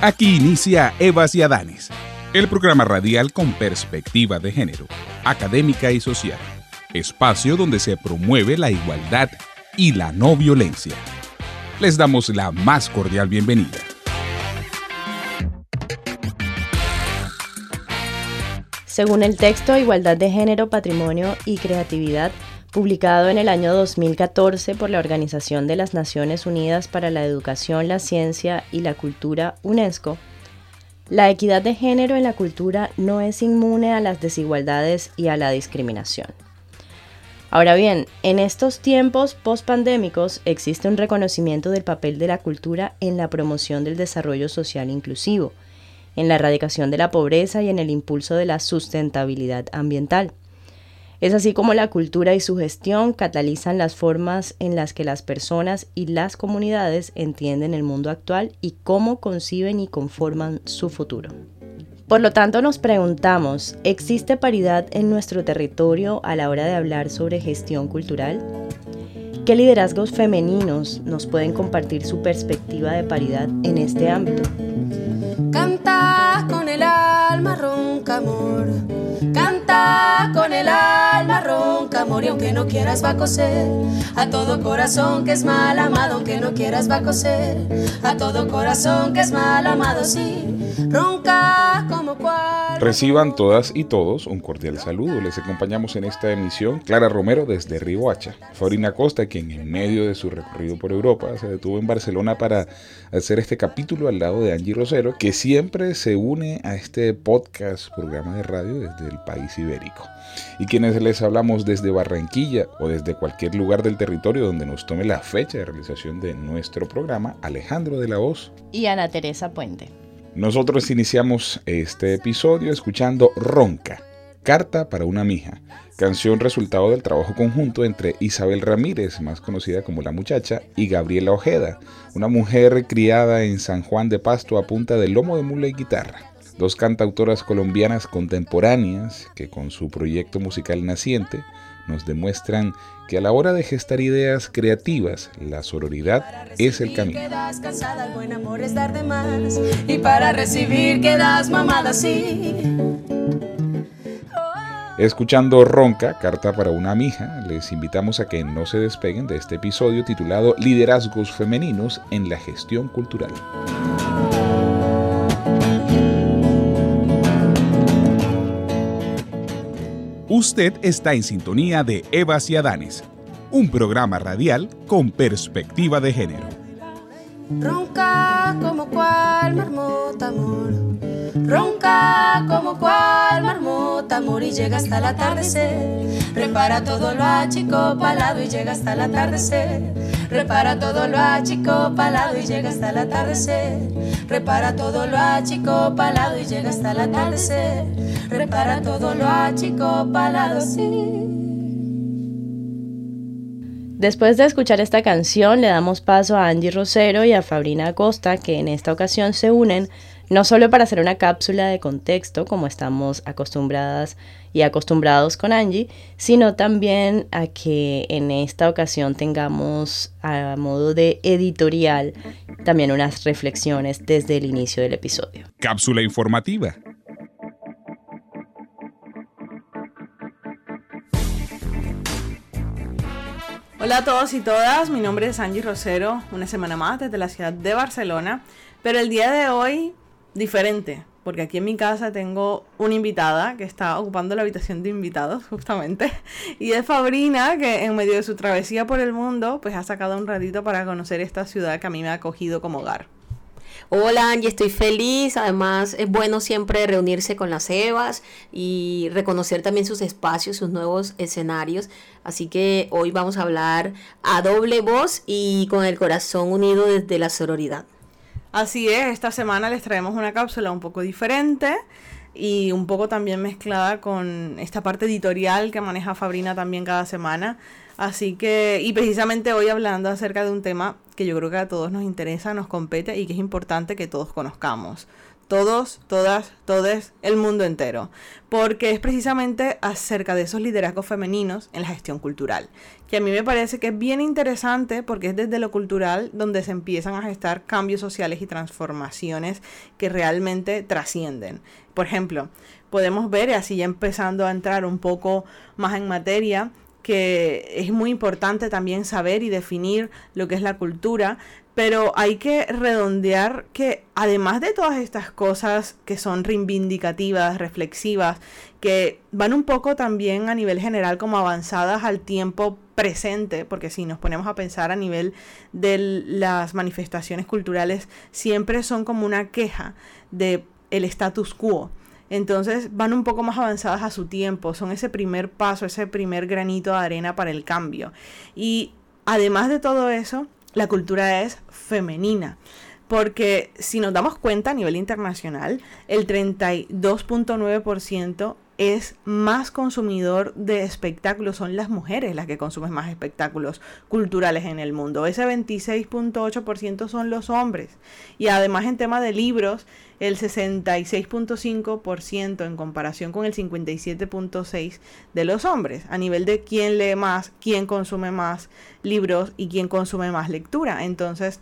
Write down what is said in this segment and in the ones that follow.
Aquí inicia Evas y Adanes, el programa radial con perspectiva de género, académica y social, espacio donde se promueve la igualdad y la no violencia. Les damos la más cordial bienvenida. Según el texto Igualdad de Género, Patrimonio y Creatividad, publicado en el año 2014 por la Organización de las Naciones Unidas para la Educación, la Ciencia y la Cultura, UNESCO, la equidad de género en la cultura no es inmune a las desigualdades y a la discriminación. Ahora bien, en estos tiempos post-pandémicos existe un reconocimiento del papel de la cultura en la promoción del desarrollo social inclusivo, en la erradicación de la pobreza y en el impulso de la sustentabilidad ambiental. Es así como la cultura y su gestión catalizan las formas en las que las personas y las comunidades entienden el mundo actual y cómo conciben y conforman su futuro. Por lo tanto, nos preguntamos, ¿existe paridad en nuestro territorio a la hora de hablar sobre gestión cultural? ¿Qué liderazgos femeninos nos pueden compartir su perspectiva de paridad en este ámbito? Canta con el alma, ronca amor Canta con el alma y aunque no quieras va a coser. A todo corazón que es mal amado, aunque no quieras va a coser. A todo corazón que es mal amado, sí. Ronca como cual. Reciban todas y todos un cordial saludo. Les acompañamos en esta emisión Clara Romero desde Hacha. Fabrina Costa, quien en medio de su recorrido por Europa se detuvo en Barcelona para hacer este capítulo al lado de Angie Rosero, que siempre se une a este podcast, programa de radio desde el país ibérico. Y quienes les hablamos desde Barranquilla o desde cualquier lugar del territorio donde nos tome la fecha de realización de nuestro programa, Alejandro de la Voz y Ana Teresa Puente. Nosotros iniciamos este episodio escuchando Ronca, Carta para una mija, canción resultado del trabajo conjunto entre Isabel Ramírez, más conocida como La Muchacha, y Gabriela Ojeda, una mujer criada en San Juan de Pasto a punta de lomo de mula y guitarra. Dos cantautoras colombianas contemporáneas que con su proyecto musical naciente nos demuestran que a la hora de gestar ideas creativas, la sororidad es el camino. Y para recibir quedas mamada, sí. Escuchando Ronca, Carta para una mija, les invitamos a que no se despeguen de este episodio titulado Liderazgos femeninos en la gestión cultural. Usted está en sintonía de Evas y Adanes, un programa radial con perspectiva de género. Ronca como cual marmota amor, ronca como cual marmota amor y llega hasta el atardecer. Repara todo lo achicopalado y llega hasta el atardecer. Repara todo lo achicopalado y llega hasta el atardecer. Repara todo lo achicopalado y llega hasta el atardecer. Repara todo lo achicopalado, sí. Después de escuchar esta canción, le damos paso a Angie Rosero y a Fabrina Acosta, que en esta ocasión se unen no solo para hacer una cápsula de contexto, como estamos acostumbradas y acostumbrados con Angie, sino también a que en esta ocasión tengamos a modo de editorial también unas reflexiones desde el inicio del episodio. Cápsula informativa Hola a todos y todas, mi nombre es Angie Rosero, una semana más desde la ciudad de Barcelona, pero el día de hoy diferente, porque aquí en mi casa tengo una invitada que está ocupando la habitación de invitados justamente, y es Fabrina que en medio de su travesía por el mundo pues ha sacado un ratito para conocer esta ciudad que a mí me ha acogido como hogar. Hola Angie, estoy feliz. Además, es bueno siempre reunirse con las Evas y reconocer también sus espacios, sus nuevos escenarios. Así que hoy vamos a hablar a doble voz y con el corazón unido desde la sororidad. Así es, esta semana les traemos una cápsula un poco diferente y un poco también mezclada con esta parte editorial que maneja Fabrina también cada semana. Así que, y precisamente hoy hablando acerca de un tema que yo creo que a todos nos interesa, nos compete y que es importante que todos conozcamos. Todos, todas, todes, el mundo entero, porque es precisamente acerca de esos liderazgos femeninos en la gestión cultural, que a mí me parece que es bien interesante porque es desde lo cultural donde se empiezan a gestar cambios sociales y transformaciones que realmente trascienden. Por ejemplo, podemos ver, así ya empezando a entrar un poco más en materia, que es muy importante también saber y definir lo que es la cultura, pero hay que redondear que además de todas estas cosas que son reivindicativas, reflexivas, que van un poco también a nivel general como avanzadas al tiempo presente, porque si nos ponemos a pensar a nivel de las manifestaciones culturales, siempre son como una queja de el status quo entonces van un poco más avanzadas a su tiempo, son ese primer paso, ese primer granito de arena para el cambio. Y además de todo eso, la cultura es femenina. Porque si nos damos cuenta a nivel internacional, el 32.9% es más consumidor de espectáculos, son las mujeres las que consumen más espectáculos culturales en el mundo. Ese 26.8% son los hombres. Y además en tema de libros, el 66.5% en comparación con el 57.6% de los hombres, a nivel de quién lee más, quién consume más libros y quién consume más lectura. Entonces,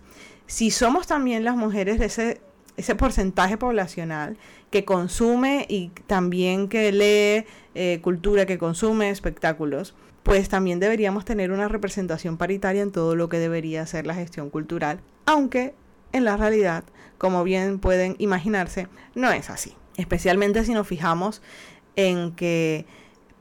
si somos también las mujeres ese, ese porcentaje poblacional que consume y también que lee eh, cultura, que consume espectáculos, pues también deberíamos tener una representación paritaria en todo lo que debería ser la gestión cultural, aunque en la realidad, como bien pueden imaginarse, no es así. Especialmente si nos fijamos en que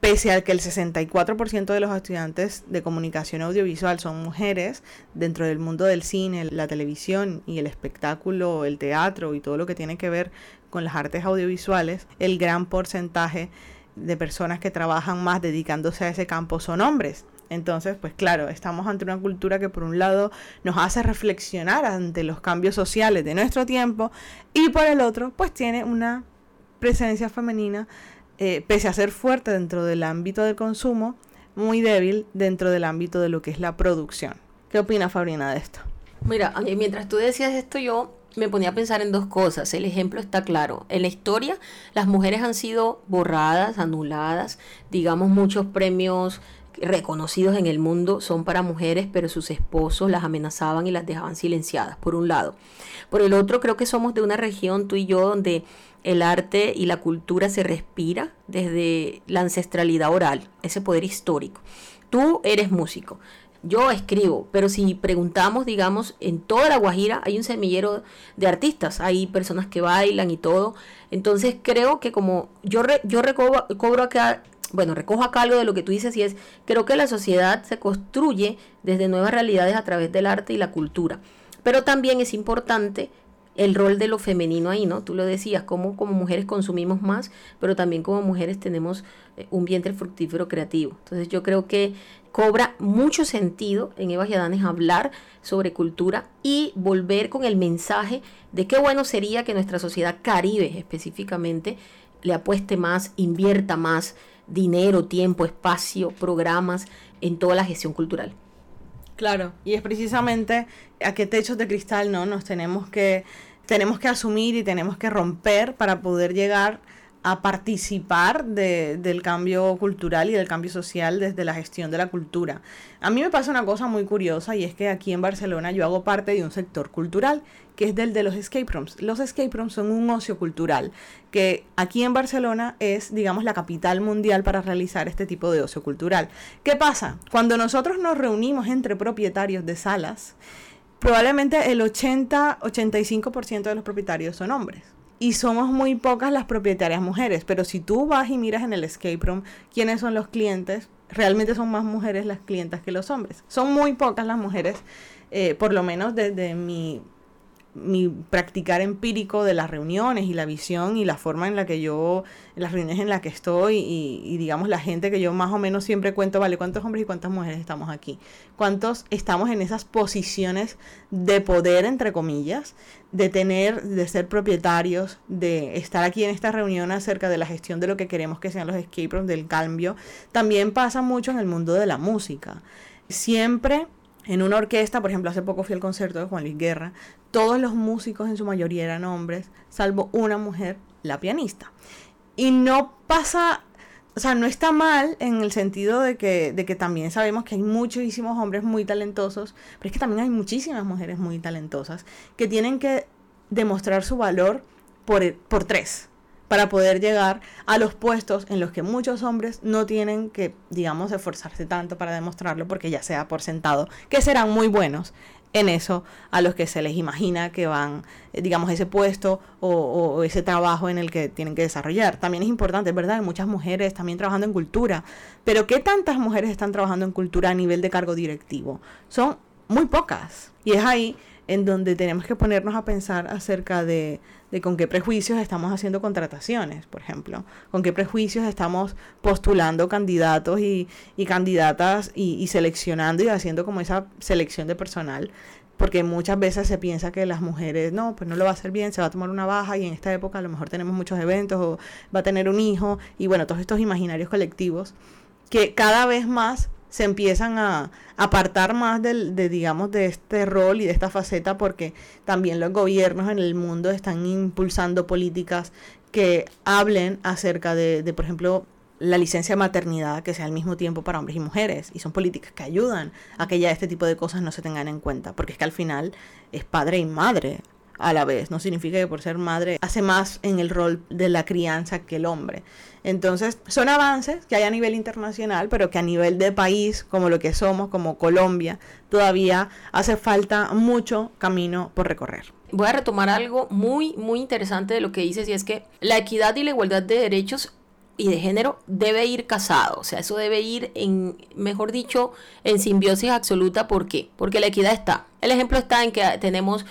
pese a que el 64% de los estudiantes de comunicación audiovisual son mujeres, dentro del mundo del cine, la televisión y el espectáculo, el teatro y todo lo que tiene que ver con las artes audiovisuales, el gran porcentaje de personas que trabajan más dedicándose a ese campo son hombres. Entonces, pues claro, estamos ante una cultura que por un lado nos hace reflexionar ante los cambios sociales de nuestro tiempo y por el otro, pues tiene una presencia femenina, eh, pese a ser fuerte dentro del ámbito del consumo, muy débil dentro del ámbito de lo que es la producción. ¿Qué opina Fabrina de esto? Mira, mientras tú decías esto, yo me ponía a pensar en dos cosas. El ejemplo está claro. En la historia, las mujeres han sido borradas, anuladas, digamos, muchos premios reconocidos en el mundo son para mujeres, pero sus esposos las amenazaban y las dejaban silenciadas, por un lado. Por el otro, creo que somos de una región, tú y yo, donde el arte y la cultura se respira desde la ancestralidad oral, ese poder histórico. Tú eres músico, yo escribo, pero si preguntamos, digamos, en toda la Guajira hay un semillero de artistas, hay personas que bailan y todo. Entonces creo que como yo, yo recobro acá bueno, recojo acá algo de lo que tú dices y es, creo que la sociedad se construye desde nuevas realidades a través del arte y la cultura. Pero también es importante el rol de lo femenino ahí, ¿no? Tú lo decías, como como mujeres consumimos más, pero también como mujeres tenemos eh, un vientre fructífero creativo. Entonces yo creo que cobra mucho sentido en Eva y Adanes hablar sobre cultura y volver con el mensaje de qué bueno sería que nuestra sociedad caribe específicamente le apueste más, invierta más dinero, tiempo, espacio, programas en toda la gestión cultural. Claro, y es precisamente a qué techos de cristal no nos tenemos que tenemos que asumir y tenemos que romper para poder llegar a participar de, del cambio cultural y del cambio social desde la gestión de la cultura. A mí me pasa una cosa muy curiosa y es que aquí en Barcelona yo hago parte de un sector cultural que es del de los escape rooms. Los escape rooms son un ocio cultural que aquí en Barcelona es, digamos, la capital mundial para realizar este tipo de ocio cultural. ¿Qué pasa? Cuando nosotros nos reunimos entre propietarios de salas, probablemente el 80-85% de los propietarios son hombres y somos muy pocas las propietarias mujeres, pero si tú vas y miras en el escape room quiénes son los clientes, realmente son más mujeres las clientas que los hombres. Son muy pocas las mujeres, eh, por lo menos desde mi mi practicar empírico de las reuniones y la visión y la forma en la que yo, las reuniones en las que estoy y, digamos la gente que yo más o menos siempre cuento, vale, cuántos hombres y cuántas mujeres estamos aquí, cuántos estamos en esas posiciones de poder, entre comillas, de tener, de ser propietarios, de estar aquí en esta reunión acerca de la gestión de lo que queremos que sean los escape rooms, del cambio, también pasa mucho en el mundo de la música. Siempre en una orquesta, por ejemplo, hace poco fui al concierto de Juan Luis Guerra, todos los músicos en su mayoría eran hombres, salvo una mujer, la pianista. Y no pasa, o sea, no está mal en el sentido de que, de que también sabemos que hay muchísimos hombres muy talentosos, pero es que también hay muchísimas mujeres muy talentosas que tienen que demostrar su valor por, por tres para poder llegar a los puestos en los que muchos hombres no tienen que, digamos, esforzarse tanto para demostrarlo, porque ya sea por sentado que serán muy buenos en eso a los que se les imagina que van, eh, digamos, ese puesto o, ese trabajo en el que tienen que desarrollar. También es importante, ¿verdad? Hay muchas mujeres también trabajando en cultura, pero ¿qué tantas mujeres están trabajando en cultura a nivel de cargo directivo? Son muy pocas. Y es ahí en donde tenemos que ponernos a pensar acerca de, de, con qué prejuicios estamos haciendo contrataciones, por ejemplo, con qué prejuicios estamos postulando candidatos y, y candidatas y, y, seleccionando y haciendo como esa selección de personal, porque muchas veces se piensa que las mujeres, no, pues no lo va a hacer bien, se va a tomar una baja y en esta época a lo mejor tenemos muchos eventos o va a tener un hijo y bueno, todos estos imaginarios colectivos que cada vez más se empiezan a apartar más del, de, digamos, de este rol y de esta faceta porque también los gobiernos en el mundo están impulsando políticas que hablen acerca de, de por ejemplo, la licencia de maternidad que sea al mismo tiempo para hombres y mujeres. Y son políticas que ayudan a que ya este tipo de cosas no se tengan en cuenta. Porque es que al final es padre y madre a la vez. No significa que por ser madre hace más en el rol de la crianza que el hombre. Entonces, son avances que hay a nivel internacional, pero que a nivel de país, como lo que somos, como Colombia, todavía hace falta mucho camino por recorrer. Voy a retomar algo muy, muy interesante de lo que dices, y es que la equidad y la igualdad de derechos y de género debe ir casado, o sea, eso debe ir en, mejor dicho, en simbiosis absoluta. ¿Por qué? Porque la equidad está. El ejemplo está en que tenemos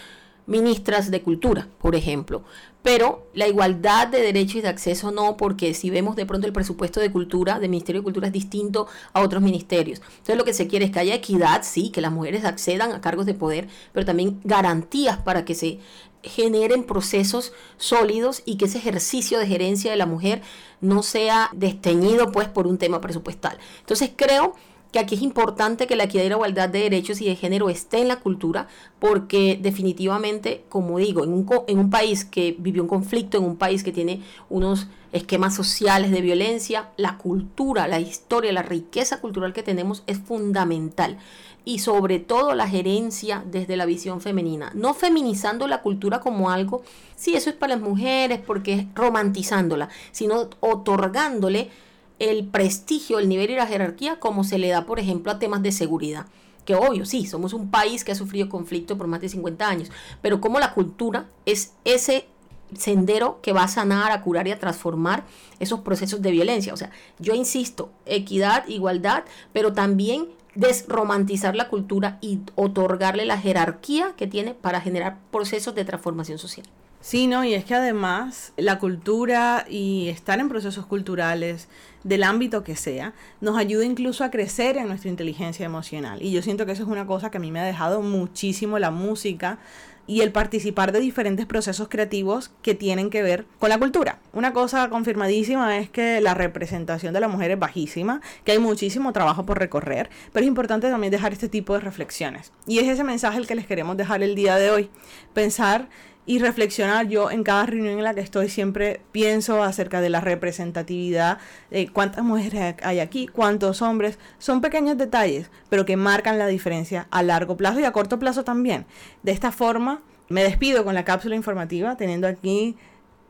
ministras de cultura, por ejemplo. Pero la igualdad de derechos y de acceso no, porque si vemos de pronto el presupuesto de cultura, del Ministerio de Cultura es distinto a otros ministerios. Entonces lo que se quiere es que haya equidad, sí, que las mujeres accedan a cargos de poder, pero también garantías para que se generen procesos sólidos y que ese ejercicio de gerencia de la mujer no sea desteñido pues por un tema presupuestal. Entonces creo que aquí es importante que la equidad y la igualdad de derechos y de género esté en la cultura, porque definitivamente, como digo, en un, en un país que vivió un conflicto, en un país que tiene unos esquemas sociales de violencia, la cultura, la historia, la riqueza cultural que tenemos es fundamental. Y sobre todo la gerencia desde la visión femenina. No feminizando la cultura como algo, sí, eso es para las mujeres, porque es romantizándola, sino otorgándole el prestigio, el nivel y la jerarquía como se le da, por ejemplo, a temas de seguridad. Que obvio, sí, somos un país que ha sufrido conflicto por más de 50 años, pero como la cultura es ese sendero que va a sanar, a curar y a transformar esos procesos de violencia. O sea, yo insisto, equidad, igualdad, pero también desromantizar la cultura y otorgarle la jerarquía que tiene para generar procesos de transformación social. Sí, no, y es que además la cultura y estar en procesos culturales del ámbito que sea, nos ayuda incluso a crecer en nuestra inteligencia emocional. Y yo siento que eso es una cosa que a mí me ha dejado muchísimo la música y el participar de diferentes procesos creativos que tienen que ver con la cultura. Una cosa confirmadísima es que la representación de la mujer es bajísima, que hay muchísimo trabajo por recorrer, pero es importante también dejar este tipo de reflexiones. Y es ese mensaje el que les queremos dejar el día de hoy. Pensar y reflexionar. Yo en cada reunión en la que estoy siempre pienso acerca de la representatividad, de cuántas mujeres hay aquí, cuántos hombres. Son pequeños detalles, pero que marcan la diferencia a largo plazo y a corto plazo también. De esta forma, me despido con la cápsula informativa, teniendo aquí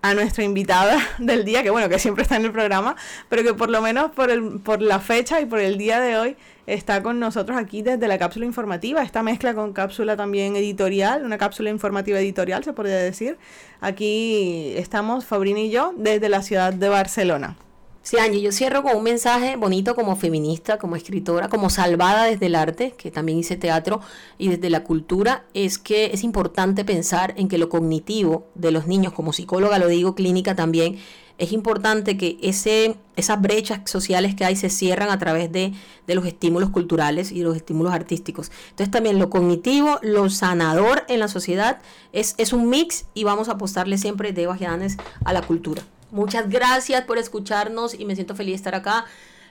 a nuestra invitada del día, que bueno, que siempre está en el programa, pero que por lo menos por, el, por la fecha y por el día de hoy está con nosotros aquí desde la cápsula informativa, esta mezcla con cápsula también editorial, una cápsula informativa editorial se podría decir. Aquí estamos, Fabrina y yo, desde la ciudad de Barcelona. Sí, Angie, yo cierro con un mensaje bonito como feminista, como escritora, como salvada desde el arte, que también hice teatro, y desde la cultura, es que es importante pensar en que lo cognitivo de los niños, como psicóloga lo digo, clínica también, es importante que ese, esas brechas sociales que hay se cierran a través de, de, los estímulos culturales y los estímulos artísticos. Entonces también lo cognitivo, lo sanador en la sociedad es, es un mix y vamos a apostarle siempre de Bajanes a la cultura. Muchas gracias por escucharnos y me siento feliz de estar acá.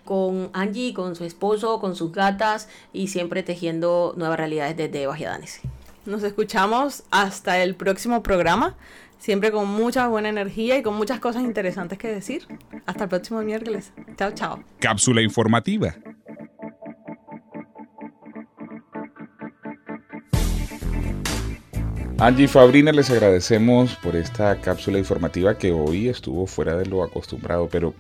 con Angie, con su esposo, con sus gatas y siempre tejiendo nuevas realidades desde Bajiadanes. Nos escuchamos hasta el próximo programa, siempre con mucha buena energía y con muchas cosas interesantes que decir. Hasta el próximo miércoles. Chao, chao. Cápsula informativa. Angie Fabrina, les agradecemos por esta cápsula informativa que hoy estuvo fuera de lo acostumbrado, pero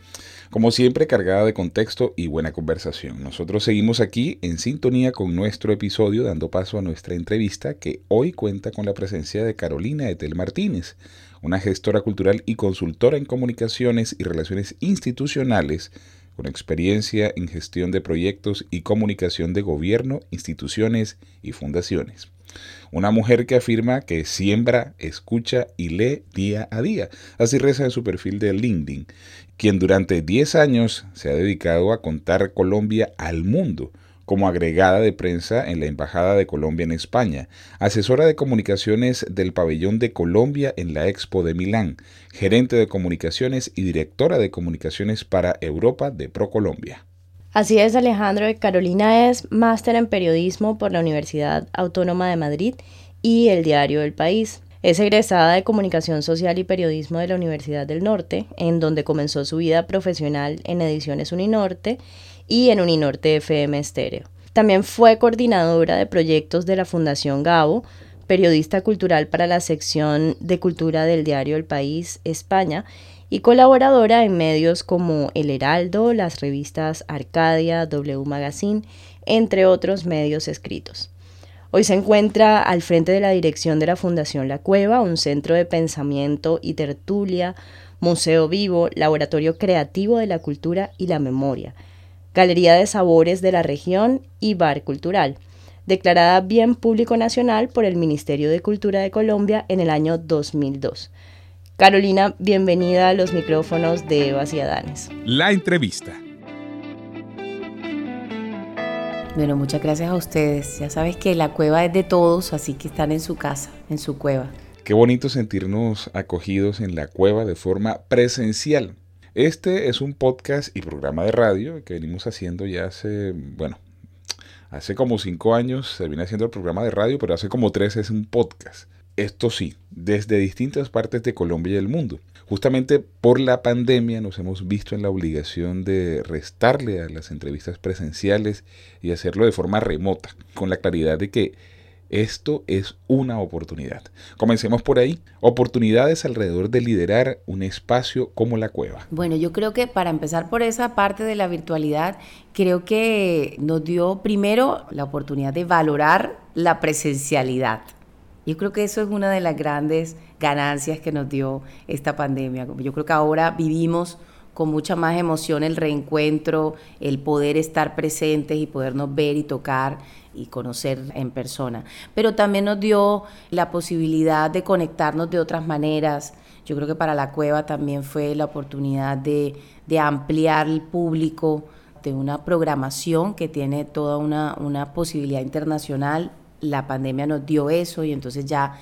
como siempre cargada de contexto y buena conversación. Nosotros seguimos aquí en sintonía con nuestro episodio, dando paso a nuestra entrevista que hoy cuenta con la presencia de Carolina Etel Martínez, una gestora cultural y consultora en comunicaciones y relaciones institucionales con experiencia en gestión de proyectos y comunicación de gobierno, instituciones y fundaciones. Una mujer que afirma que siembra, escucha y lee día a día. Así reza en su perfil de LinkedIn, quien durante 10 años se ha dedicado a contar Colombia al mundo como agregada de prensa en la Embajada de Colombia en España, asesora de comunicaciones del Pabellón de Colombia en la Expo de Milán, gerente de comunicaciones y directora de comunicaciones para Europa de ProColombia. Así es, Alejandro. Carolina es máster en periodismo por la Universidad Autónoma de Madrid y el diario El País. Es egresada de Comunicación Social y Periodismo de la Universidad del Norte, en donde comenzó su vida profesional en Ediciones Uninorte y en Uninorte FM Estéreo. También fue coordinadora de proyectos de la Fundación Gabo, periodista cultural para la sección de cultura del diario El País España y colaboradora en medios como El Heraldo, las revistas Arcadia, W Magazine, entre otros medios escritos. Hoy se encuentra al frente de la dirección de la Fundación La Cueva, un centro de pensamiento y tertulia, museo vivo, laboratorio creativo de la cultura y la memoria, galería de sabores de la región y bar cultural, declarada bien público nacional por el Ministerio de Cultura de Colombia en el año 2002. Carolina, bienvenida a los micrófonos de Eva y Adanes. La entrevista. Bueno, muchas gracias a ustedes. Ya sabes que la cueva es de todos, así que están en su casa, en su cueva. Qué bonito sentirnos acogidos en la cueva de forma presencial. Este es un podcast y programa de radio que venimos haciendo ya hace, bueno, hace como cinco años se viene haciendo el programa de radio, pero hace como tres es un podcast. Esto sí, desde distintas partes de Colombia y del mundo. Justamente por la pandemia nos hemos visto en la obligación de restarle a las entrevistas presenciales y hacerlo de forma remota, con la claridad de que esto es una oportunidad. Comencemos por ahí. Oportunidades alrededor de liderar un espacio como la cueva. Bueno, yo creo que para empezar por esa parte de la virtualidad, creo que nos dio primero la oportunidad de valorar la presencialidad. Yo creo que eso es una de las grandes ganancias que nos dio esta pandemia. Yo creo que ahora vivimos con mucha más emoción el reencuentro, el poder estar presentes y podernos ver y tocar y conocer en persona. Pero también nos dio la posibilidad de conectarnos de otras maneras. Yo creo que para la cueva también fue la oportunidad de, de ampliar el público, de una programación que tiene toda una, una posibilidad internacional la pandemia nos dio eso y entonces ya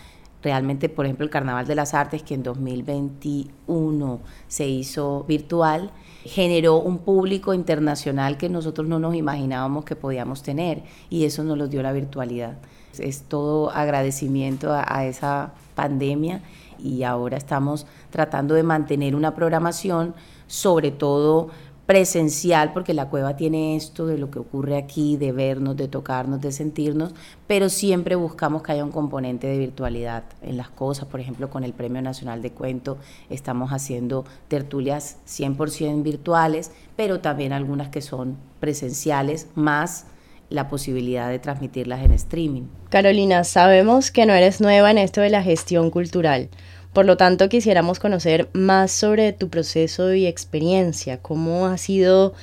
realmente, por ejemplo, el Carnaval de las Artes, que en 2021 se hizo virtual, generó un público internacional que nosotros no nos imaginábamos que podíamos tener y eso nos lo dio la virtualidad. Es todo agradecimiento a, a esa pandemia y ahora estamos tratando de mantener una programación, sobre todo presencial, porque la cueva tiene esto de lo que ocurre aquí, de vernos, de tocarnos, de sentirnos, pero siempre buscamos que haya un componente de virtualidad en las cosas. Por ejemplo, con el Premio Nacional de Cuento estamos haciendo tertulias 100% virtuales, pero también algunas que son presenciales, más la posibilidad de transmitirlas en streaming. Carolina, sabemos que no eres nueva en esto de la gestión cultural. Por lo tanto, quisiéramos conocer más sobre tu proceso y experiencia, cómo ha sido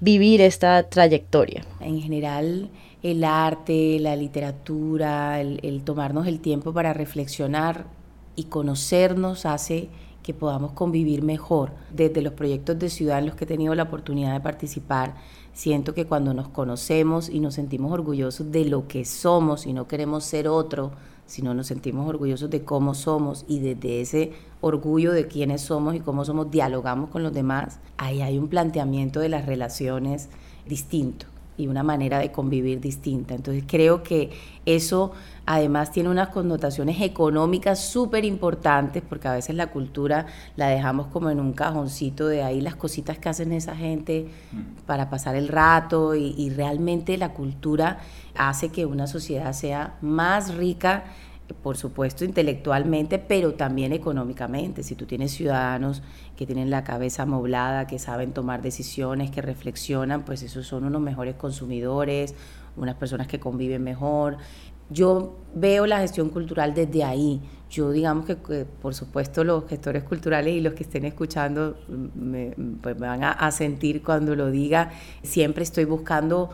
vivir esta trayectoria. En general, el arte, la literatura, el, tomarnos el tiempo para reflexionar y conocernos hace que podamos convivir mejor. Desde los proyectos de ciudad en los que he tenido la oportunidad de participar, siento que cuando nos conocemos y nos sentimos orgullosos de lo que somos y no queremos ser otro, sino nos sentimos orgullosos de cómo somos y desde ese orgullo de quiénes somos y cómo somos dialogamos con los demás, ahí hay un planteamiento de las relaciones distinto y una manera de convivir distinta. Entonces creo que eso además tiene unas connotaciones económicas súper importantes porque a veces la cultura la dejamos como en un cajoncito de ahí las cositas que hacen esa gente para pasar el rato y, y realmente la cultura hace que una sociedad sea más rica por supuesto intelectualmente, pero también económicamente. Si tú tienes ciudadanos que tienen la cabeza amoblada, que saben tomar decisiones, que reflexionan, pues esos son unos mejores consumidores, unas personas que conviven mejor. Yo veo la gestión cultural desde ahí. Yo digamos que, por supuesto los gestores culturales y los que estén escuchando me, pues me van a sentir cuando lo diga. Siempre estoy buscando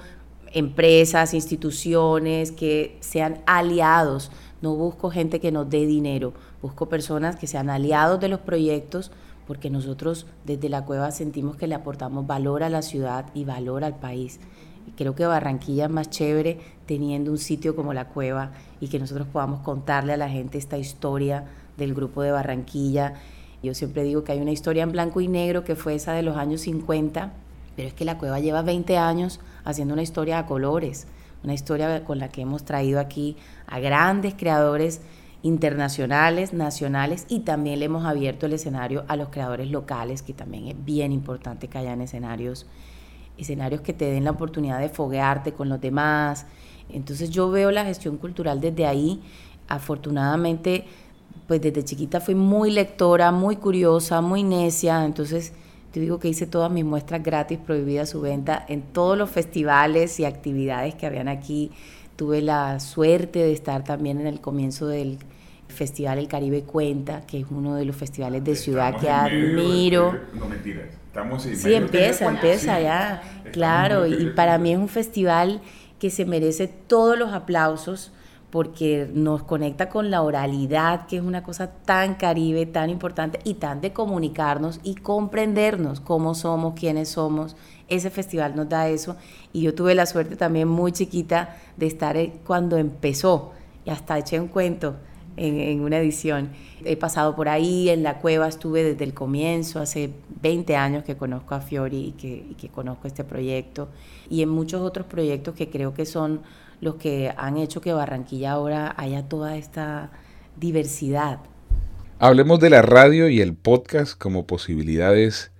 empresas, instituciones que sean aliados no busco gente que nos dé dinero, busco personas que sean aliados de los proyectos porque nosotros desde la cueva sentimos que le aportamos valor a la ciudad y valor al país. creo que Barranquilla es más chévere teniendo un sitio como la cueva y que nosotros podamos contarle a la gente esta historia del grupo de Barranquilla. Yo siempre digo que hay una historia en blanco y negro que fue esa de los años 50, pero es que la cueva lleva 20 años haciendo una historia a colores una historia con la que hemos traído aquí a grandes creadores internacionales, nacionales y también le hemos abierto el escenario a los creadores locales, que también es bien importante que hayan escenarios, escenarios que te den la oportunidad de foguearte con los demás. Entonces yo veo la gestión cultural desde ahí. Afortunadamente, pues desde chiquita fui muy lectora, muy curiosa, muy necia, entonces te digo que hice todas mis muestras gratis, prohibida su venta en todos los festivales y actividades que habían aquí. Tuve la suerte de estar también en el comienzo del Festival El Caribe Cuenta, que es uno de los festivales de ciudad que admiro. no mentiras. Estamos sí, empieza, empieza ya. Claro, y para mí es un festival que se merece todos los aplausos porque nos conecta con la oralidad, que es una cosa tan caribe, tan importante y tan de comunicarnos y comprendernos cómo somos, quiénes somos. Ese festival nos da eso y yo tuve la suerte también muy chiquita de estar cuando empezó y hasta eché un cuento en, una edición. He pasado por ahí, en la cueva estuve desde el comienzo, hace 20 años que conozco a Fiori y que, y que conozco este proyecto y en muchos otros proyectos que creo que son los que han hecho que Barranquilla ahora haya toda esta diversidad. Hablemos de la radio y el podcast como posibilidades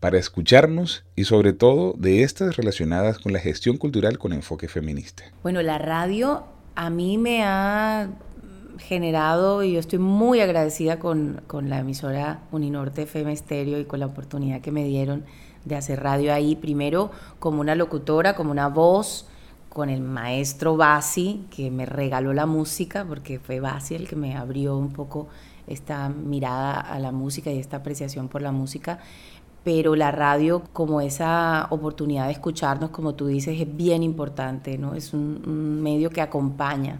para escucharnos y sobre todo de estas relacionadas con la gestión cultural con enfoque feminista. Bueno, la radio a mí me ha generado y yo estoy muy agradecida con, con la emisora Uninorte FM Estéreo y con la oportunidad que me dieron de hacer radio ahí, primero como una locutora, como una voz, con el maestro Basi, que me regaló la música, porque fue Basi el que me abrió un poco esta mirada a la música y esta apreciación por la música. Pero la radio, como esa oportunidad de escucharnos, como tú dices, es bien importante, ¿no? Es un medio que acompaña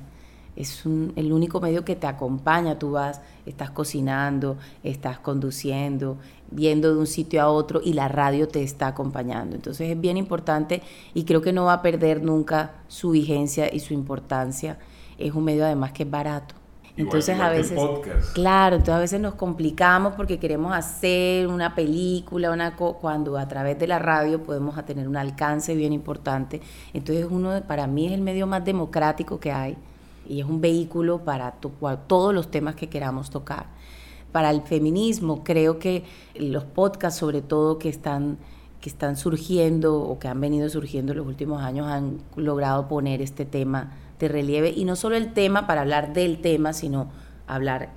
es el único medio que te acompaña. Tú vas, estás cocinando, estás conduciendo, viendo de un sitio a otro y la radio te está acompañando. Entonces es bien importante y creo que no va a perder nunca su vigencia y su importancia. Es un medio además que es barato. entonces a veces, claro, entonces a veces nos complicamos porque queremos hacer una película, una cuando a través de la radio podemos tener un alcance bien importante. Entonces uno, para mí es el medio más democrático que hay y es un vehículo para todos los temas que queramos tocar. Para el feminismo, creo que los podcasts, sobre todo que están, que están surgiendo o que han venido surgiendo en los últimos años, han logrado poner este tema de relieve. Y no solo el tema para hablar del tema, sino hablar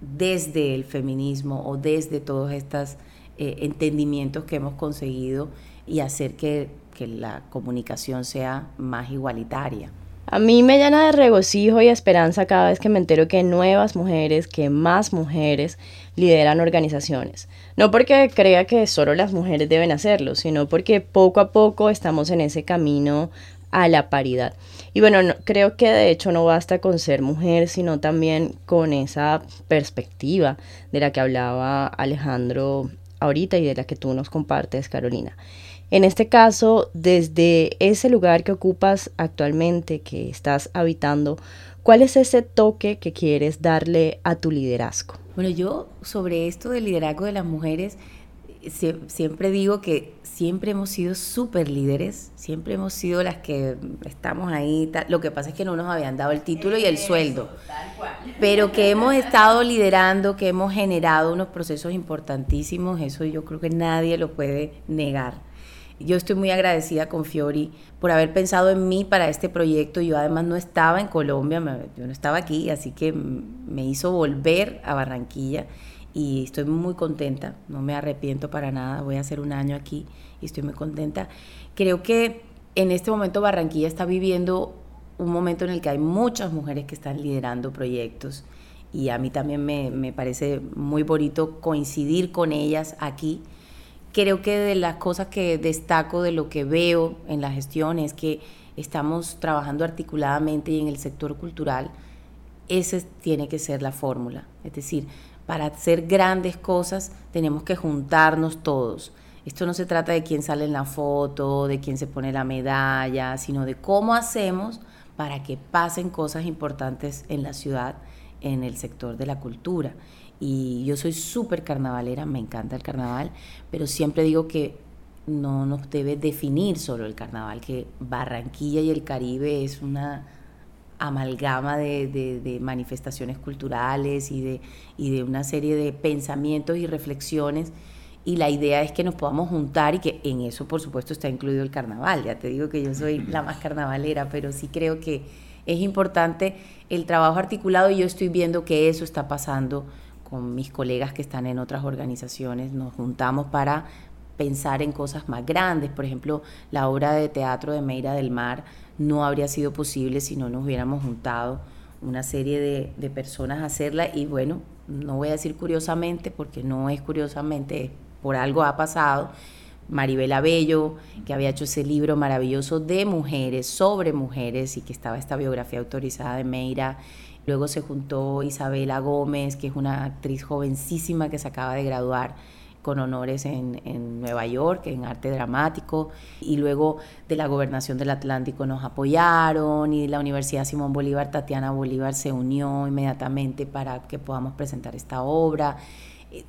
desde el feminismo o desde todos estos eh, entendimientos que hemos conseguido y hacer que, que la comunicación sea más igualitaria. A mí me llena de regocijo y esperanza cada vez que me entero que nuevas mujeres, que más mujeres lideran organizaciones. No porque crea que solo las mujeres deben hacerlo, sino porque poco a poco estamos en ese camino a la paridad. Y bueno, creo que de hecho no basta con ser mujer, sino también con esa perspectiva de la que hablaba Alejandro ahorita y de la que tú nos compartes, Carolina. En este caso, desde ese lugar que ocupas actualmente, que estás habitando, ¿cuál es ese toque que quieres darle a tu liderazgo? Bueno, yo sobre esto del liderazgo de las mujeres, siempre digo que siempre hemos sido súper líderes, siempre hemos sido las que estamos ahí. Lo que pasa es que no nos habían dado el título y el sueldo, pero que hemos estado liderando, que hemos generado unos procesos importantísimos, eso yo creo que nadie lo puede negar. Yo estoy muy agradecida con Fiori por haber pensado en mí para este proyecto. Yo además no estaba en Colombia, yo no estaba aquí, así que me hizo volver a Barranquilla y estoy muy contenta, no me arrepiento para nada, voy a hacer un año aquí y estoy muy contenta. Creo que en este momento Barranquilla está viviendo un momento en el que hay muchas mujeres que están liderando proyectos y a mí también me, me parece muy bonito coincidir con ellas aquí. Creo que de las cosas que destaco de lo que veo en la gestión es que estamos trabajando articuladamente y en el sector cultural, esa tiene que ser la fórmula. Es decir, para hacer grandes cosas tenemos que juntarnos todos. Esto no se trata de quién sale en la foto, de quién se pone la medalla, sino de cómo hacemos para que pasen cosas importantes en la ciudad, en el sector de la cultura. Y yo soy súper carnavalera, me encanta el carnaval, pero siempre digo que no nos debe definir solo el carnaval, que Barranquilla y el Caribe es una amalgama de, manifestaciones culturales y de, y de una serie de pensamientos y reflexiones. Y la idea es que nos podamos juntar y que en eso, por supuesto, está incluido el carnaval. Ya te digo que yo soy la más carnavalera, pero sí creo que es importante el trabajo articulado y yo estoy viendo que eso está pasando con mis colegas que están en otras organizaciones. Nos juntamos para pensar en cosas más grandes. Por ejemplo, la obra de teatro de Meira del Mar no habría sido posible si no nos hubiéramos juntado una serie de, personas a hacerla y bueno, no voy a decir curiosamente porque no es curiosamente, por algo ha pasado. Maribela Bello, que había hecho ese libro maravilloso de mujeres, sobre mujeres, y que estaba esta biografía autorizada de Meira. Luego se juntó Isabela Gómez, que es una actriz jovencísima que se acaba de graduar con honores en, Nueva York, en arte dramático, y luego de la gobernación del Atlántico nos apoyaron, y la Universidad Simón Bolívar, Tatiana Bolívar se unió inmediatamente para que podamos presentar esta obra.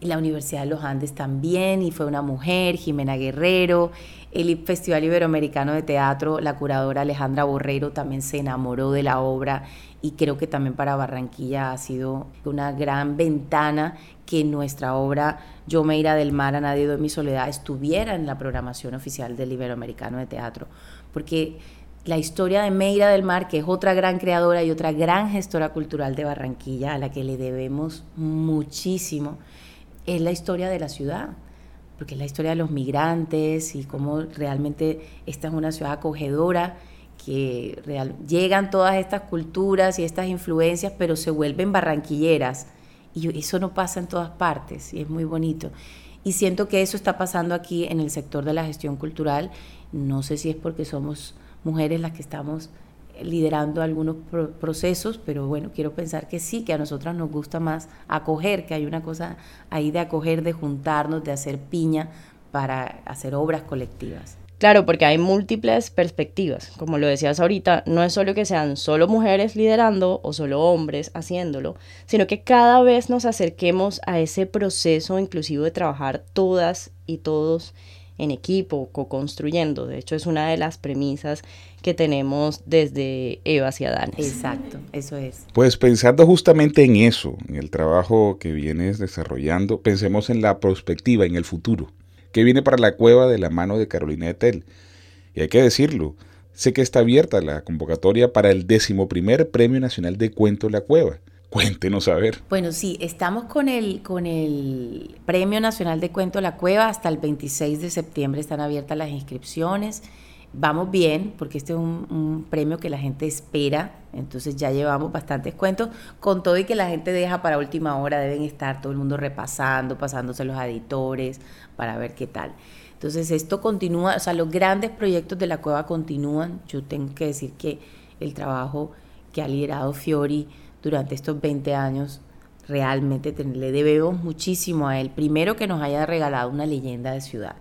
La Universidad de los Andes también, y fue una mujer, Jimena Guerrero. El Festival Iberoamericano de Teatro, la curadora Alejandra Borrero también se enamoró de la obra y creo que también para Barranquilla ha sido una gran ventana que nuestra obra Yo me irá del mar a nadie doy mi soledad estuviera en la programación oficial del Iberoamericano de Teatro, porque la historia de Meira del Mar, que es otra gran creadora y otra gran gestora cultural de Barranquilla, a la que le debemos muchísimo, es la historia de la ciudad, porque es la historia de los migrantes y cómo realmente esta es una ciudad acogedora, que real, llegan todas estas culturas y estas influencias, pero se vuelven barranquilleras y eso no pasa en todas partes y es muy bonito. Y siento que eso está pasando aquí en el sector de la gestión cultural. No sé si es porque somos mujeres las que estamos liderando algunos procesos, pero bueno, quiero pensar que sí, que a nosotras nos gusta más acoger, que hay una cosa ahí de acoger, de juntarnos, de hacer piña para hacer obras colectivas. Claro, porque hay múltiples perspectivas. Como lo decías ahorita, no es solo que sean solo mujeres liderando o solo hombres haciéndolo, sino que cada vez nos acerquemos a ese proceso inclusivo de trabajar todas y todos en equipo, co-construyendo. De hecho, es una de las premisas que tenemos desde Eva hacia Danes. Exacto, eso es. Pues pensando justamente en eso, en el trabajo que vienes desarrollando, pensemos en la perspectiva, en el futuro que viene para la cueva de la mano de Carolina Etel. Y hay que decirlo, sé que está abierta la convocatoria para el decimoprimer Premio Nacional de Cuento La Cueva. Cuéntenos a ver. Bueno, sí, estamos con el, con el Premio Nacional de Cuento La Cueva. Hasta el 26 de septiembre están abiertas las inscripciones vamos bien, porque este es un, premio que la gente espera, entonces ya llevamos bastantes cuentos, con todo y que la gente deja para última hora, deben estar todo el mundo repasando, pasándose los editores para ver qué tal. Entonces esto continúa, o sea, los grandes proyectos de la cueva continúan. Yo tengo que decir que el trabajo que ha liderado Fiori durante estos 20 años, realmente le debemos muchísimo a él. Primero que nos haya regalado una leyenda de ciudad.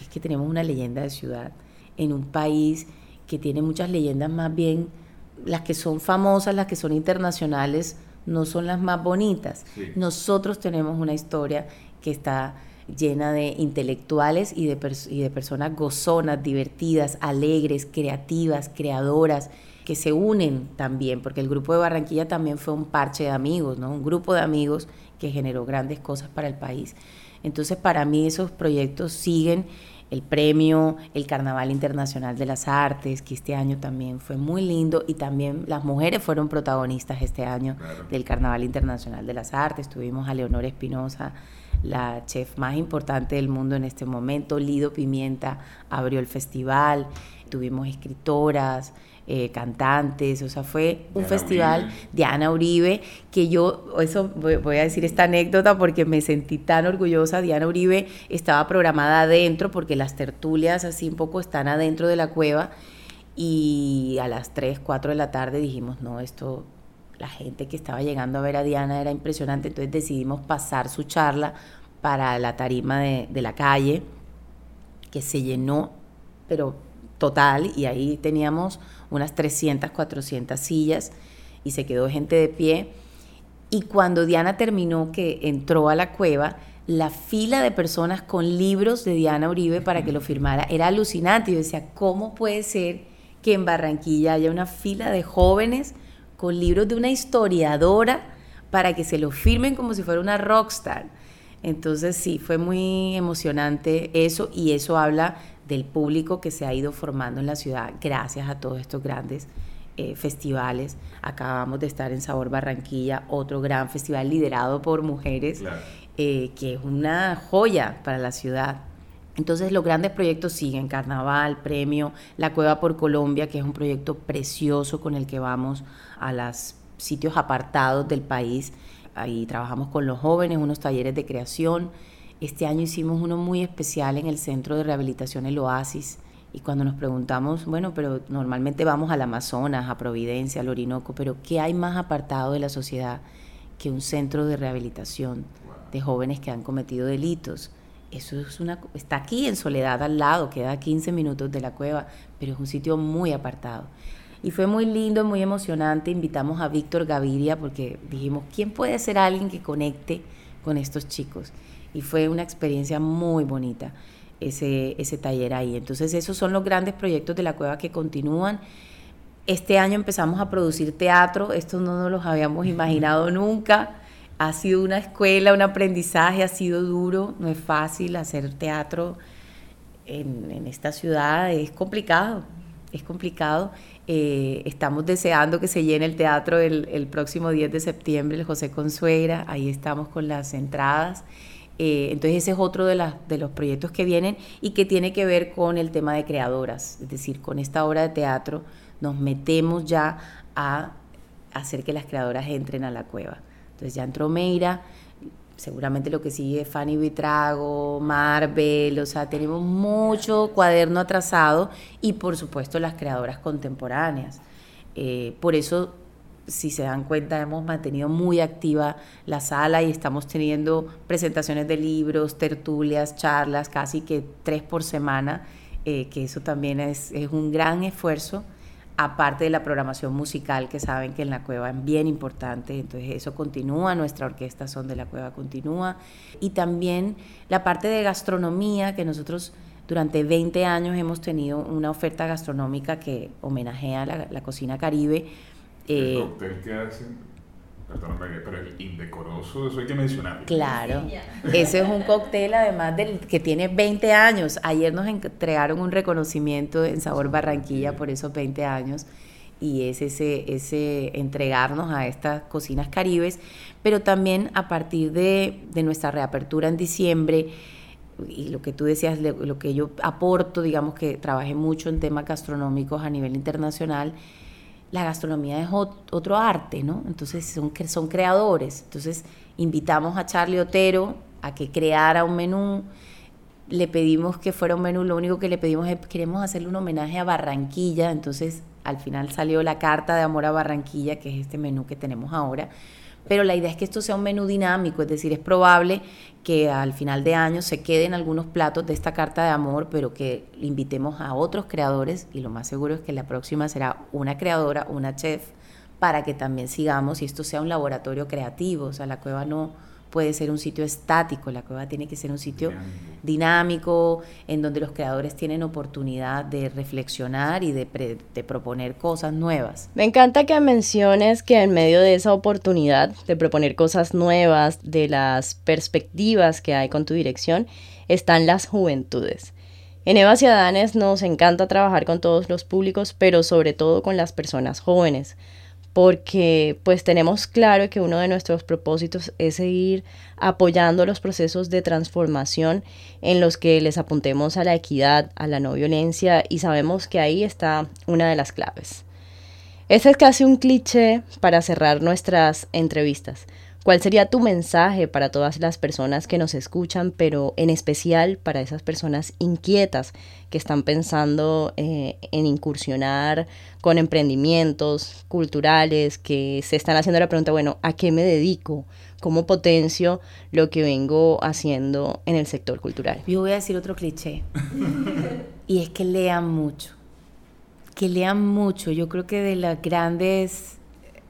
Es que tenemos una leyenda de ciudad en un país que tiene muchas leyendas más bien, las que son famosas, las que son internacionales, no son las más bonitas. Nosotros tenemos una historia que está llena de intelectuales y de, y de personas gozonas, divertidas, alegres, creativas, creadoras, que se unen también, porque el grupo de Barranquilla también fue un parche de amigos, ¿no? un grupo de amigos que generó grandes cosas para el país. Entonces, para mí esos proyectos siguen el premio, el Carnaval Internacional de las Artes, que este año también fue muy lindo y también las mujeres fueron protagonistas este año del Carnaval Internacional de las Artes. Tuvimos a Leonor Espinosa, la chef más importante del mundo en este momento, Lido Pimienta abrió el festival, tuvimos escritoras, eh, cantantes, o sea, fue un festival de Ana Uribe, que yo, eso voy, a decir esta anécdota porque me sentí tan orgullosa, Diana Uribe estaba programada adentro, porque las tertulias así un poco están adentro de la cueva, y a las 3, 4 de la tarde dijimos, no, esto, la gente que estaba llegando a ver a Diana era impresionante, entonces decidimos pasar su charla para la tarima de, de la calle, que se llenó, pero total y ahí teníamos unas 300, 400 sillas y se quedó gente de pie. Y cuando Diana terminó, que entró a la cueva, la fila de personas con libros de Diana Uribe para que lo firmara era alucinante. Yo decía, ¿cómo puede ser que en Barranquilla haya una fila de jóvenes con libros de una historiadora para que se lo firmen como si fuera una rockstar? Entonces sí, fue muy emocionante eso y eso habla del público que se ha ido formando en la ciudad gracias a todos estos grandes eh, festivales. Acabamos de estar en Sabor Barranquilla, otro gran festival liderado por mujeres, eh, que es una joya para la ciudad. Entonces los grandes proyectos siguen, Carnaval, Premio, La Cueva por Colombia, que es un proyecto precioso con el que vamos a los sitios apartados del país. Ahí trabajamos con los jóvenes, unos talleres de creación este año hicimos uno muy especial en el Centro de Rehabilitación El Oasis. Y cuando nos preguntamos, bueno, pero normalmente vamos al Amazonas, a Providencia, al Orinoco, pero ¿qué hay más apartado de la sociedad que un centro de rehabilitación de jóvenes que han cometido delitos? Eso es una, está aquí en Soledad al lado, queda a 15 minutos de la cueva, pero es un sitio muy apartado. Y fue muy lindo, muy emocionante. Invitamos a Víctor Gaviria porque dijimos, ¿quién puede ser alguien que conecte con estos chicos? y fue una experiencia muy bonita ese, ese taller ahí. Entonces esos son los grandes proyectos de la cueva que continúan. Este año empezamos a producir teatro, esto no nos lo habíamos imaginado nunca. Ha sido una escuela, un aprendizaje, ha sido duro, no es fácil hacer teatro en, en esta ciudad, es complicado, es complicado. Eh, estamos deseando que se llene el teatro el, próximo 10 de septiembre, el José Consuegra, ahí estamos con las entradas. Eh, entonces ese es otro de, de los proyectos que vienen y que tiene que ver con el tema de creadoras, es decir, con esta obra de teatro nos metemos ya a hacer que las creadoras entren a la cueva. Entonces ya entró Meira, seguramente lo que sigue es Fanny Vitrago, Marvel, o sea, tenemos mucho cuaderno atrasado y por supuesto las creadoras contemporáneas. Eh, por eso si se dan cuenta, hemos mantenido muy activa la sala y estamos teniendo presentaciones de libros, tertulias, charlas, casi que tres por semana, eh, que eso también es, es, un gran esfuerzo, aparte de la programación musical, que saben que en la cueva es bien importante, entonces eso continúa, nuestra orquesta Son de la Cueva continúa, y también la parte de gastronomía, que nosotros durante 20 años hemos tenido una oferta gastronómica que homenajea la, la cocina caribe, el eh, cóctel que hacen, perdóname, pero el indecoroso, eso hay que mencionarlo. Claro, ese es un cóctel además del que tiene 20 años. Ayer nos entregaron un reconocimiento en Sabor Barranquilla por esos 20 años y es ese, ese entregarnos a estas cocinas caribes, pero también a partir de, de nuestra reapertura en diciembre, y lo que tú decías, lo que yo aporto, digamos que trabajé mucho en temas gastronómicos a nivel internacional, la gastronomía es otro arte, ¿no? Entonces son, son creadores. Entonces invitamos a Charlie Otero a que creara un menú le pedimos que fuera un menú, lo único que le pedimos es queremos hacerle un homenaje a Barranquilla, entonces al final salió la carta de amor a Barranquilla, que es este menú que tenemos ahora. Pero la idea es que esto sea un menú dinámico, es decir, es probable que al final de año se queden algunos platos de esta carta de amor, pero que invitemos a otros creadores y lo más seguro es que la próxima será una creadora, una chef, para que también sigamos y esto sea un laboratorio creativo, o sea, la cueva no puede ser un sitio estático, la cueva tiene que ser un sitio dinámico, en donde los creadores tienen oportunidad de reflexionar y de, de, proponer cosas nuevas. Me encanta que menciones que en medio de esa oportunidad de proponer cosas nuevas, de las perspectivas que hay con tu dirección, están las juventudes. En Eva Ciadanes nos encanta trabajar con todos los públicos, pero sobre todo con las personas jóvenes porque pues tenemos claro que uno de nuestros propósitos es seguir apoyando los procesos de transformación en los que les apuntemos a la equidad, a la no violencia y sabemos que ahí está una de las claves. Ese es casi un cliché para cerrar nuestras entrevistas, ¿Cuál sería tu mensaje para todas las personas que nos escuchan, pero en especial para esas personas inquietas que están pensando eh, en incursionar con emprendimientos culturales, que se están haciendo la pregunta, bueno, ¿a qué me dedico? ¿Cómo potencio lo que vengo haciendo en el sector cultural? Yo voy a decir otro cliché, y es que lean mucho, que lean mucho. Yo creo que de las grandes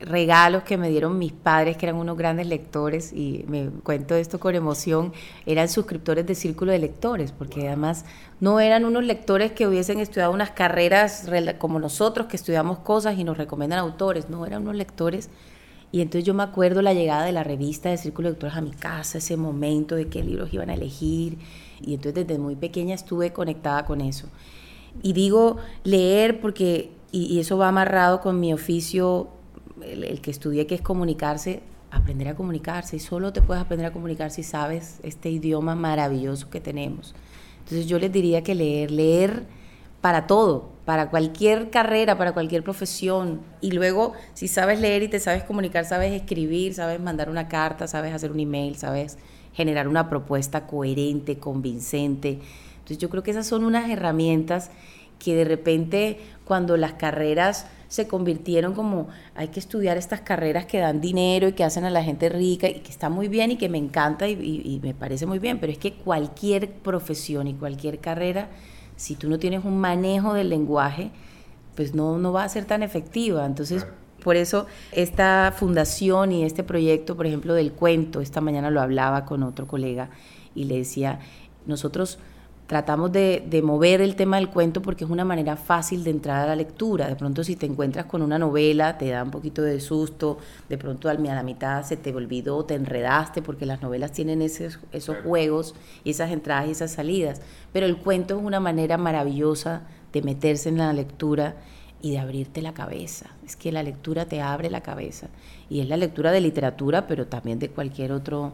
regalos que me dieron mis padres, que eran unos grandes lectores, y me cuento esto con emoción, eran suscriptores de Círculo de Lectores, porque además no eran unos lectores que hubiesen estudiado unas carreras como nosotros, que estudiamos cosas y nos recomiendan autores, no, eran unos lectores. Y entonces yo me acuerdo la llegada de la revista de Círculo de Lectores a mi casa, ese momento de qué libros iban a elegir, y entonces desde muy pequeña estuve conectada con eso. Y digo leer porque, y eso va amarrado con mi oficio el, que estudié que es comunicarse, aprender a comunicarse. Y solo te puedes aprender a comunicar si sabes este idioma maravilloso que tenemos. Entonces yo les diría que leer, leer para todo, para cualquier carrera, para cualquier profesión. Y luego, si sabes leer y te sabes comunicar, sabes escribir, sabes mandar una carta, sabes hacer un email, sabes generar una propuesta coherente, convincente. Entonces yo creo que esas son unas herramientas que de repente cuando las carreras se convirtieron como hay que estudiar estas carreras que dan dinero y que hacen a la gente rica y que está muy bien y que me encanta y, me parece muy bien, pero es que cualquier profesión y cualquier carrera, si tú no tienes un manejo del lenguaje, pues no, no va a ser tan efectiva. Entonces, por eso esta fundación y este proyecto, por ejemplo, del cuento, esta mañana lo hablaba con otro colega y le decía, nosotros tratamos de, mover el tema del cuento porque es una manera fácil de entrar a la lectura. De pronto si te encuentras con una novela, te da un poquito de susto, de pronto a la mitad se te olvidó, te enredaste, porque las novelas tienen esos, esos juegos y esas entradas y esas salidas. Pero el cuento es una manera maravillosa de meterse en la lectura y de abrirte la cabeza. Es que la lectura te abre la cabeza. Y es la lectura de literatura, pero también de cualquier otro,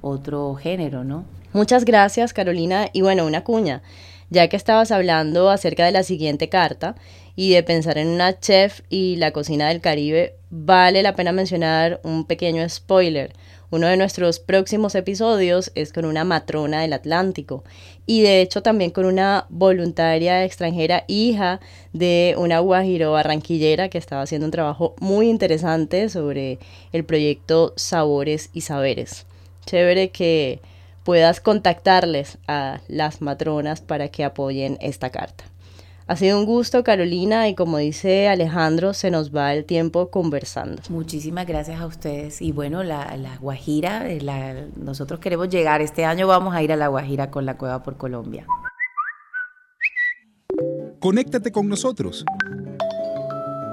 otro género, ¿no? Muchas gracias, Carolina. Y bueno, una cuña, ya que estabas hablando acerca de la siguiente carta y de pensar en una chef y la cocina del Caribe, vale la pena mencionar un pequeño spoiler. Uno de nuestros próximos episodios es con una matrona del Atlántico y de hecho también con una voluntaria extranjera hija de una guajiro barranquillera que estaba haciendo un trabajo muy interesante sobre el proyecto Sabores y Saberes. Chévere que puedas contactarles a las matronas para que apoyen esta carta. Ha sido un gusto, Carolina, y como dice Alejandro, se nos va el tiempo conversando. Muchísimas gracias a ustedes. Y bueno, la, Guajira, eh, nosotros queremos llegar, este año vamos a ir a la Guajira con la Cueva por Colombia. Conéctate con nosotros.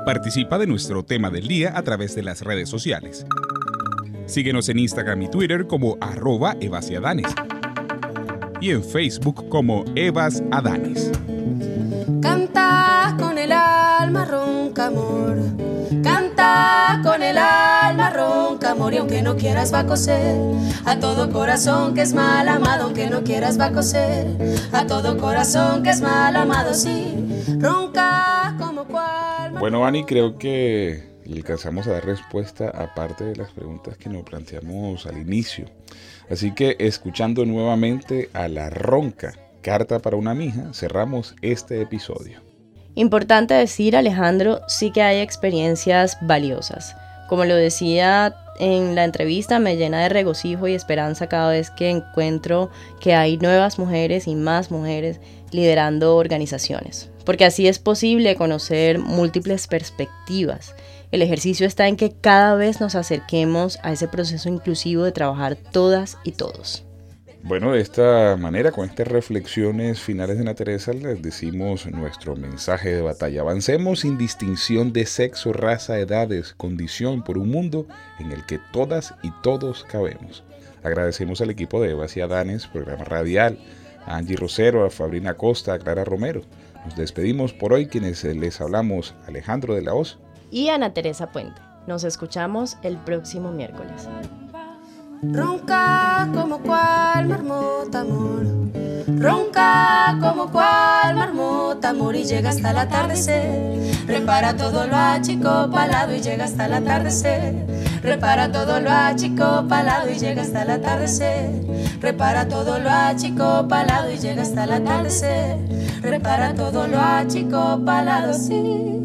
Participa de nuestro tema del día a través de las redes sociales. Síguenos en Instagram y Twitter como arroba evasiadanes y en Facebook como Evas Adanes. Canta con el alma ronca amor, canta con el alma ronca amor. Y aunque no quieras va a coser. A todo corazón que es mal amado, aunque no quieras va a coser. A todo corazón que es mal amado, sí, ronca como cual. Bueno, Ani, creo que le alcanzamos a dar respuesta a parte de las preguntas que nos planteamos al inicio. Así que escuchando nuevamente a la ronca Carta para una mija, cerramos este episodio. Importante decir, Alejandro, sí que hay experiencias valiosas. Como lo decía en la entrevista, me llena de regocijo y esperanza cada vez que encuentro que hay nuevas mujeres y más mujeres liderando organizaciones. Porque así es posible conocer múltiples perspectivas. El ejercicio está en que cada vez nos acerquemos a ese proceso inclusivo de trabajar todas y todos. Bueno, de esta manera, con estas reflexiones finales de Ana Teresa, les decimos nuestro mensaje de batalla. Avancemos sin distinción de sexo, raza, edades, condición, por un mundo en el que todas y todos cabemos. Agradecemos al equipo de Evas y Adanes, programa radial, a Angie Rosero, a Fabrina Costa, a Clara Romero. Nos despedimos por hoy quienes les hablamos Alejandro de la Hoz y Ana Teresa Puente. Nos escuchamos el próximo miércoles. Ronca como cual marmota amor, ronca como cual marmota amor y llega hasta el atardecer. Repara todo lo achicopalado y llega hasta el atardecer. Repara todo lo achicopalado y llega hasta el atardecer. Repara todo lo achicopalado y llega hasta el atardecer. Repara todo lo achicopalado, sí.